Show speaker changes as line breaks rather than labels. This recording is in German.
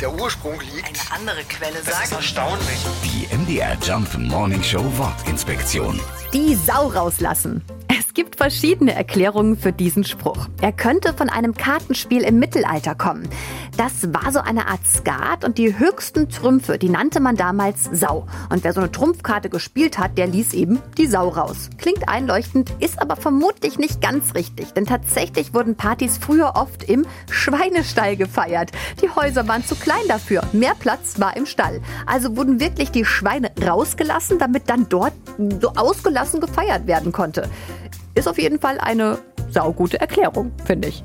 der Ursprung liegt.
Eine andere Quelle
Das ist
sagt.
erstaunlich.
Die MDR Jump Morning Show Wortinspektion.
Die Sau rauslassen. Es gibt verschiedene Erklärungen für diesen Spruch. Er könnte von einem Kartenspiel im Mittelalter kommen. Das war so eine Art Skat und die höchsten Trümpfe, die nannte man damals Sau. Und wer so eine Trumpfkarte gespielt hat, der ließ eben die Sau raus. Klingt einleuchtend, ist aber vermutlich nicht ganz richtig, denn tatsächlich wurden Partys früher oft im Schweinestall gefeiert. Die Häuser waren zu klein dafür, mehr Platz war im Stall. Also wurden wirklich die Schweine rausgelassen, damit dann dort so ausgelassen gefeiert werden konnte. Ist auf jeden Fall eine saugute Erklärung, finde ich.